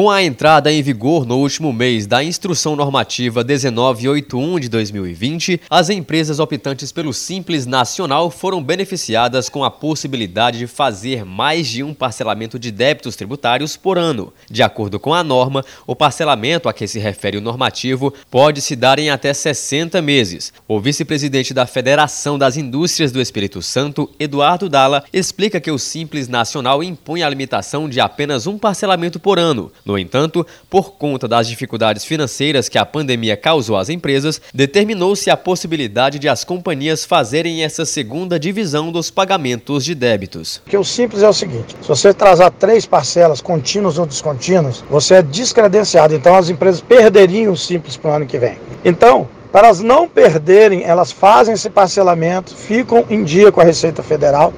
Com a entrada em vigor no último mês da Instrução Normativa 1981 de 2020, as empresas optantes pelo Simples Nacional foram beneficiadas com a possibilidade de fazer mais de um parcelamento de débitos tributários por ano. De acordo com a norma, o parcelamento a que se refere o normativo pode se dar em até 60 meses. O vice-presidente da Federação das Indústrias do Espírito Santo, Eduardo Dalla, explica que o Simples Nacional impõe a limitação de apenas um parcelamento por ano no entanto, por conta das dificuldades financeiras que a pandemia causou às empresas, determinou-se a possibilidade de as companhias fazerem essa segunda divisão dos pagamentos de débitos. Que o simples é o seguinte: se você atrasar três parcelas contínuas ou descontínuas, você é descredenciado. Então as empresas perderiam o simples para o ano que vem. Então, para elas não perderem, elas fazem esse parcelamento, ficam em dia com a Receita Federal.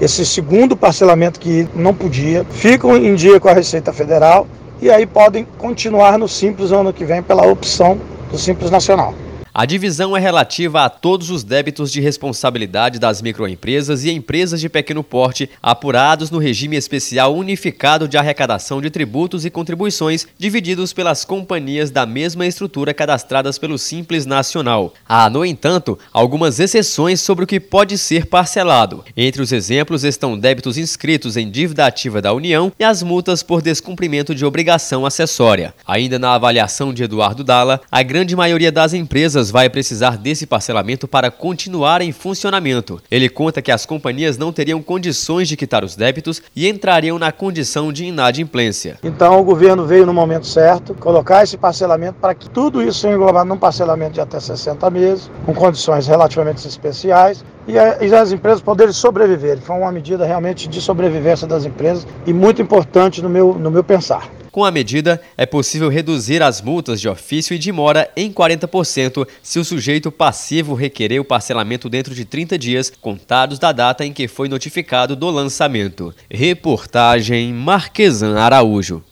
Esse segundo parcelamento que não podia, ficam em dia com a Receita Federal e aí podem continuar no Simples ano que vem pela opção do Simples Nacional. A divisão é relativa a todos os débitos de responsabilidade das microempresas e empresas de pequeno porte apurados no regime especial unificado de arrecadação de tributos e contribuições divididos pelas companhias da mesma estrutura cadastradas pelo Simples Nacional. Há, no entanto, algumas exceções sobre o que pode ser parcelado. Entre os exemplos estão débitos inscritos em dívida ativa da União e as multas por descumprimento de obrigação acessória. Ainda na avaliação de Eduardo Dalla, a grande maioria das empresas vai precisar desse parcelamento para continuar em funcionamento. Ele conta que as companhias não teriam condições de quitar os débitos e entrariam na condição de inadimplência. Então o governo veio no momento certo colocar esse parcelamento para que tudo isso seja englobado num parcelamento de até 60 meses, com condições relativamente especiais, e as empresas poderem sobreviver. Foi uma medida realmente de sobrevivência das empresas e muito importante no meu, no meu pensar. Com a medida, é possível reduzir as multas de ofício e de mora em 40% se o sujeito passivo requerer o parcelamento dentro de 30 dias, contados da data em que foi notificado do lançamento. Reportagem Marquesan Araújo.